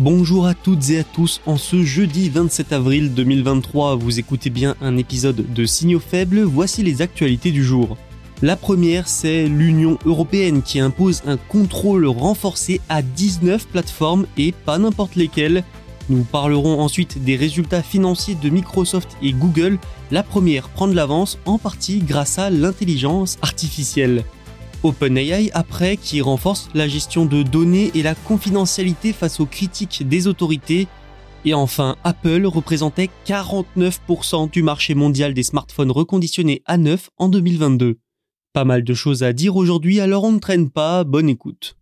Bonjour à toutes et à tous, en ce jeudi 27 avril 2023, vous écoutez bien un épisode de Signaux faibles, voici les actualités du jour. La première, c'est l'Union européenne qui impose un contrôle renforcé à 19 plateformes et pas n'importe lesquelles. Nous parlerons ensuite des résultats financiers de Microsoft et Google. La première prend de l'avance en partie grâce à l'intelligence artificielle. OpenAI après qui renforce la gestion de données et la confidentialité face aux critiques des autorités. Et enfin, Apple représentait 49% du marché mondial des smartphones reconditionnés à neuf en 2022. Pas mal de choses à dire aujourd'hui, alors on ne traîne pas, bonne écoute.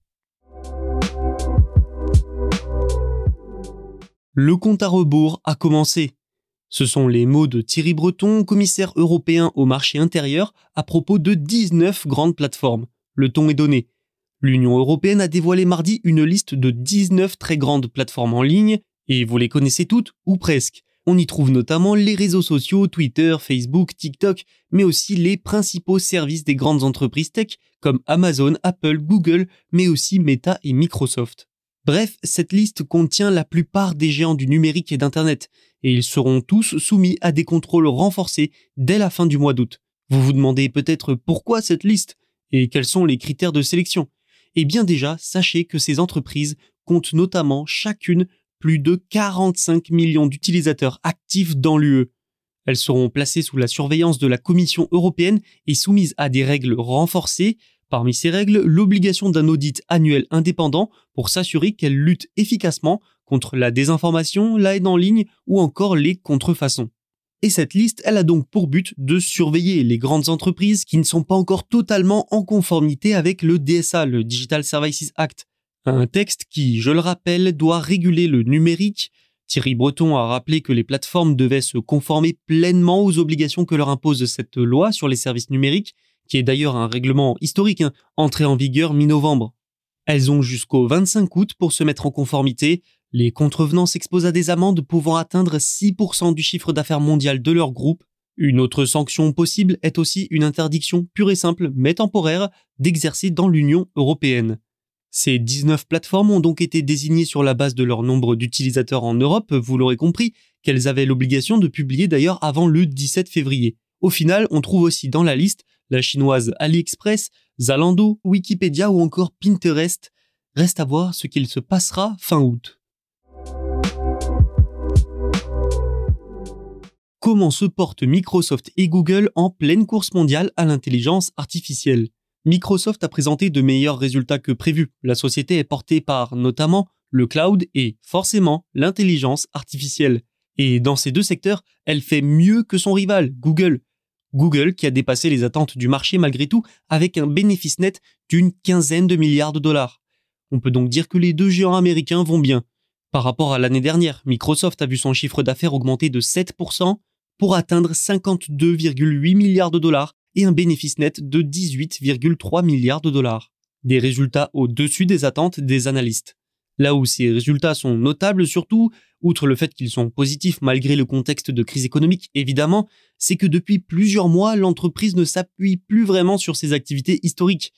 Le compte à rebours a commencé. Ce sont les mots de Thierry Breton, commissaire européen au marché intérieur, à propos de 19 grandes plateformes. Le ton est donné. L'Union européenne a dévoilé mardi une liste de 19 très grandes plateformes en ligne, et vous les connaissez toutes, ou presque. On y trouve notamment les réseaux sociaux, Twitter, Facebook, TikTok, mais aussi les principaux services des grandes entreprises tech comme Amazon, Apple, Google, mais aussi Meta et Microsoft. Bref, cette liste contient la plupart des géants du numérique et d'Internet, et ils seront tous soumis à des contrôles renforcés dès la fin du mois d'août. Vous vous demandez peut-être pourquoi cette liste et quels sont les critères de sélection? Eh bien déjà, sachez que ces entreprises comptent notamment chacune plus de 45 millions d'utilisateurs actifs dans l'UE. Elles seront placées sous la surveillance de la Commission européenne et soumises à des règles renforcées. Parmi ces règles, l'obligation d'un audit annuel indépendant pour s'assurer qu'elles luttent efficacement contre la désinformation, la en ligne ou encore les contrefaçons. Et cette liste, elle a donc pour but de surveiller les grandes entreprises qui ne sont pas encore totalement en conformité avec le DSA, le Digital Services Act, un texte qui, je le rappelle, doit réguler le numérique. Thierry Breton a rappelé que les plateformes devaient se conformer pleinement aux obligations que leur impose cette loi sur les services numériques, qui est d'ailleurs un règlement historique, hein, entré en vigueur mi-novembre. Elles ont jusqu'au 25 août pour se mettre en conformité. Les contrevenants s'exposent à des amendes pouvant atteindre 6% du chiffre d'affaires mondial de leur groupe. Une autre sanction possible est aussi une interdiction pure et simple, mais temporaire, d'exercer dans l'Union européenne. Ces 19 plateformes ont donc été désignées sur la base de leur nombre d'utilisateurs en Europe, vous l'aurez compris, qu'elles avaient l'obligation de publier d'ailleurs avant le 17 février. Au final, on trouve aussi dans la liste la chinoise AliExpress, Zalando, Wikipédia ou encore Pinterest. Reste à voir ce qu'il se passera fin août. Comment se portent Microsoft et Google en pleine course mondiale à l'intelligence artificielle? Microsoft a présenté de meilleurs résultats que prévu. La société est portée par notamment le cloud et forcément l'intelligence artificielle. Et dans ces deux secteurs, elle fait mieux que son rival, Google. Google qui a dépassé les attentes du marché malgré tout avec un bénéfice net d'une quinzaine de milliards de dollars. On peut donc dire que les deux géants américains vont bien. Par rapport à l'année dernière, Microsoft a vu son chiffre d'affaires augmenter de 7% pour atteindre 52,8 milliards de dollars et un bénéfice net de 18,3 milliards de dollars. Des résultats au-dessus des attentes des analystes. Là où ces résultats sont notables surtout, outre le fait qu'ils sont positifs malgré le contexte de crise économique évidemment, c'est que depuis plusieurs mois, l'entreprise ne s'appuie plus vraiment sur ses activités historiques.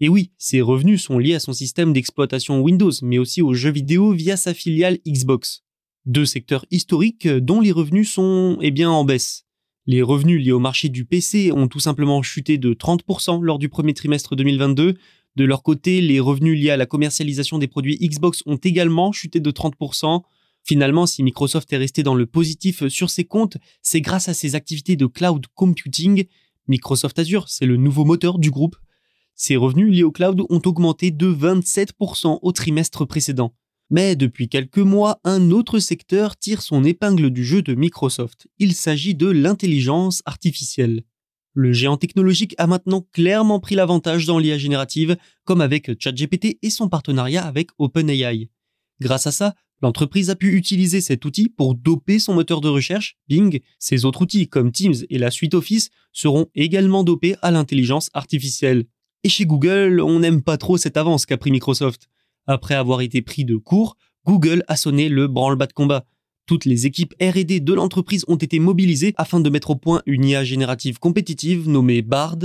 Et oui, ses revenus sont liés à son système d'exploitation Windows, mais aussi aux jeux vidéo via sa filiale Xbox. Deux secteurs historiques dont les revenus sont, eh bien, en baisse. Les revenus liés au marché du PC ont tout simplement chuté de 30% lors du premier trimestre 2022, De leur côté, les revenus liés à la commercialisation des produits Xbox ont également chuté de 30%. Finalement, si Microsoft est resté dans le positif sur ses comptes, c'est grâce à ses activités de cloud computing. Microsoft Azure, c'est le nouveau moteur du groupe. Ses revenus liés au cloud ont augmenté de 27% au trimestre précédent. Mais depuis quelques mois, un autre secteur tire son épingle du jeu de Microsoft. Il s'agit de l'intelligence artificielle. Le géant technologique a maintenant clairement pris l'avantage dans l'IA générative, comme avec ChatGPT et son partenariat avec OpenAI. Grâce à ça, l'entreprise a pu utiliser cet outil pour doper son moteur de recherche, Bing. Ses autres outils comme Teams et la suite Office seront également dopés à l'intelligence artificielle. Et chez Google, on n'aime pas trop cette avance qu'a pris Microsoft. Après avoir été pris de court, Google a sonné le branle-bas de combat. Toutes les équipes R&D de l'entreprise ont été mobilisées afin de mettre au point une IA générative compétitive nommée Bard.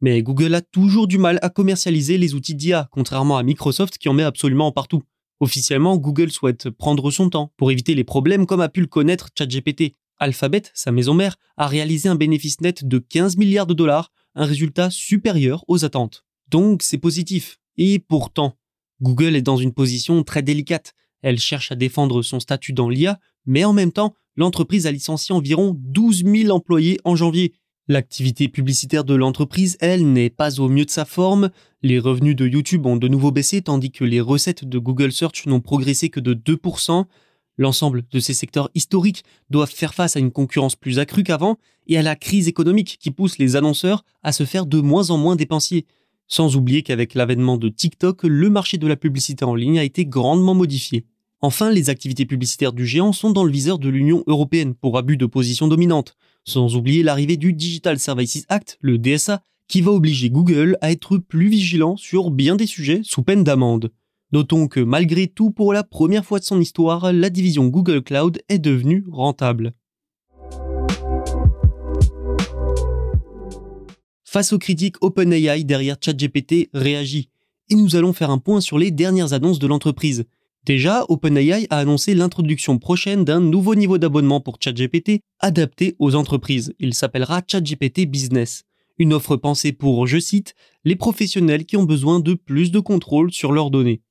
Mais Google a toujours du mal à commercialiser les outils d'IA, contrairement à Microsoft qui en met absolument partout. Officiellement, Google souhaite prendre son temps pour éviter les problèmes comme a pu le connaître ChatGPT. Alphabet, sa maison mère, a réalisé un bénéfice net de 15 milliards de dollars, un résultat supérieur aux attentes. Donc c'est positif. Et pourtant, Google est dans une position très délicate. Elle cherche à défendre son statut dans l'IA, mais en même temps, l'entreprise a licencié environ 12 000 employés en janvier. L'activité publicitaire de l'entreprise, elle, n'est pas au mieux de sa forme. Les revenus de YouTube ont de nouveau baissé, tandis que les recettes de Google Search n'ont progressé que de 2%. L'ensemble de ces secteurs historiques doivent faire face à une concurrence plus accrue qu'avant et à la crise économique qui pousse les annonceurs à se faire de moins en moins dépensiers. Sans oublier qu'avec l'avènement de TikTok, le marché de la publicité en ligne a été grandement modifié. Enfin, les activités publicitaires du géant sont dans le viseur de l'Union européenne pour abus de position dominante, sans oublier l'arrivée du Digital Services Act, le DSA, qui va obliger Google à être plus vigilant sur bien des sujets sous peine d'amende. Notons que malgré tout, pour la première fois de son histoire, la division Google Cloud est devenue rentable. Face aux critiques, OpenAI derrière ChatGPT réagit. Et nous allons faire un point sur les dernières annonces de l'entreprise. Déjà, OpenAI a annoncé l'introduction prochaine d'un nouveau niveau d'abonnement pour ChatGPT adapté aux entreprises. Il s'appellera ChatGPT Business. Une offre pensée pour, je cite, les professionnels qui ont besoin de plus de contrôle sur leurs données.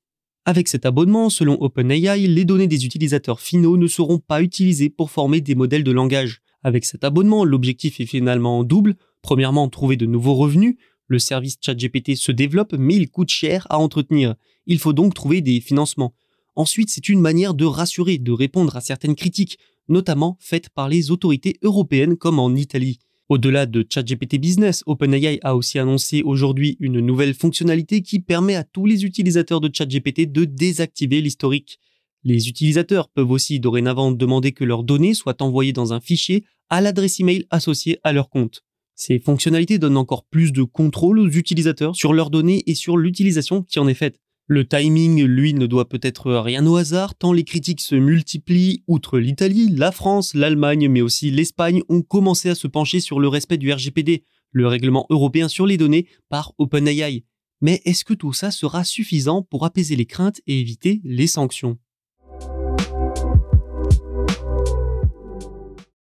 Avec cet abonnement, selon OpenAI, les données des utilisateurs finaux ne seront pas utilisées pour former des modèles de langage. Avec cet abonnement, l'objectif est finalement double. Premièrement, trouver de nouveaux revenus. Le service ChatGPT se développe, mais il coûte cher à entretenir. Il faut donc trouver des financements. Ensuite, c'est une manière de rassurer, de répondre à certaines critiques, notamment faites par les autorités européennes comme en Italie. Au-delà de ChatGPT Business, OpenAI a aussi annoncé aujourd'hui une nouvelle fonctionnalité qui permet à tous les utilisateurs de ChatGPT de désactiver l'historique. Les utilisateurs peuvent aussi dorénavant demander que leurs données soient envoyées dans un fichier à l'adresse email associée à leur compte. Ces fonctionnalités donnent encore plus de contrôle aux utilisateurs sur leurs données et sur l'utilisation qui en est faite. Le timing, lui, ne doit peut-être rien au hasard, tant les critiques se multiplient. Outre l'Italie, la France, l'Allemagne, mais aussi l'Espagne ont commencé à se pencher sur le respect du RGPD, le règlement européen sur les données, par OpenAI. Mais est-ce que tout ça sera suffisant pour apaiser les craintes et éviter les sanctions?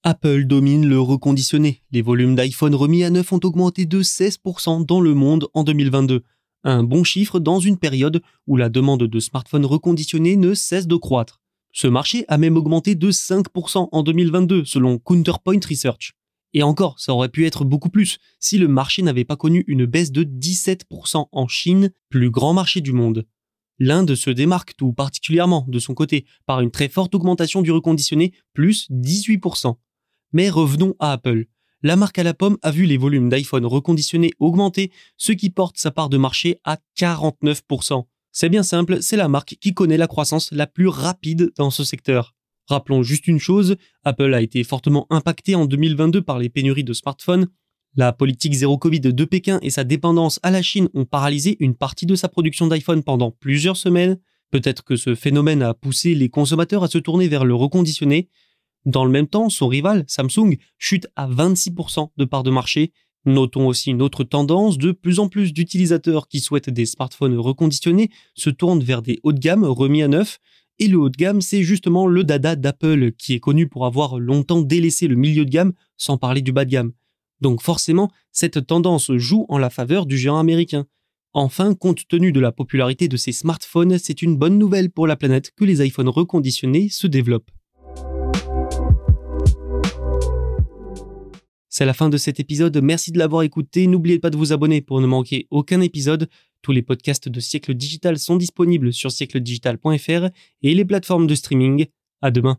Apple domine le reconditionné. Les volumes d'iPhone remis à neuf ont augmenté de 16% dans le monde en 2022 un bon chiffre dans une période où la demande de smartphones reconditionnés ne cesse de croître. Ce marché a même augmenté de 5% en 2022 selon Counterpoint Research. Et encore, ça aurait pu être beaucoup plus si le marché n'avait pas connu une baisse de 17% en Chine, plus grand marché du monde. L'Inde se démarque tout particulièrement de son côté par une très forte augmentation du reconditionné, plus 18%. Mais revenons à Apple la marque à la pomme a vu les volumes d'iPhone reconditionnés augmenter, ce qui porte sa part de marché à 49%. C'est bien simple, c'est la marque qui connaît la croissance la plus rapide dans ce secteur. Rappelons juste une chose, Apple a été fortement impacté en 2022 par les pénuries de smartphones. La politique zéro Covid de Pékin et sa dépendance à la Chine ont paralysé une partie de sa production d'iPhone pendant plusieurs semaines. Peut-être que ce phénomène a poussé les consommateurs à se tourner vers le reconditionné, dans le même temps, son rival, Samsung, chute à 26% de part de marché. Notons aussi une autre tendance, de plus en plus d'utilisateurs qui souhaitent des smartphones reconditionnés se tournent vers des hauts de gamme remis à neuf. Et le haut de gamme, c'est justement le dada d'Apple, qui est connu pour avoir longtemps délaissé le milieu de gamme, sans parler du bas de gamme. Donc forcément, cette tendance joue en la faveur du géant américain. Enfin, compte tenu de la popularité de ces smartphones, c'est une bonne nouvelle pour la planète que les iPhones reconditionnés se développent. C'est la fin de cet épisode, merci de l'avoir écouté, n'oubliez pas de vous abonner pour ne manquer aucun épisode. Tous les podcasts de Siècle Digital sont disponibles sur siècledigital.fr et les plateformes de streaming. À demain.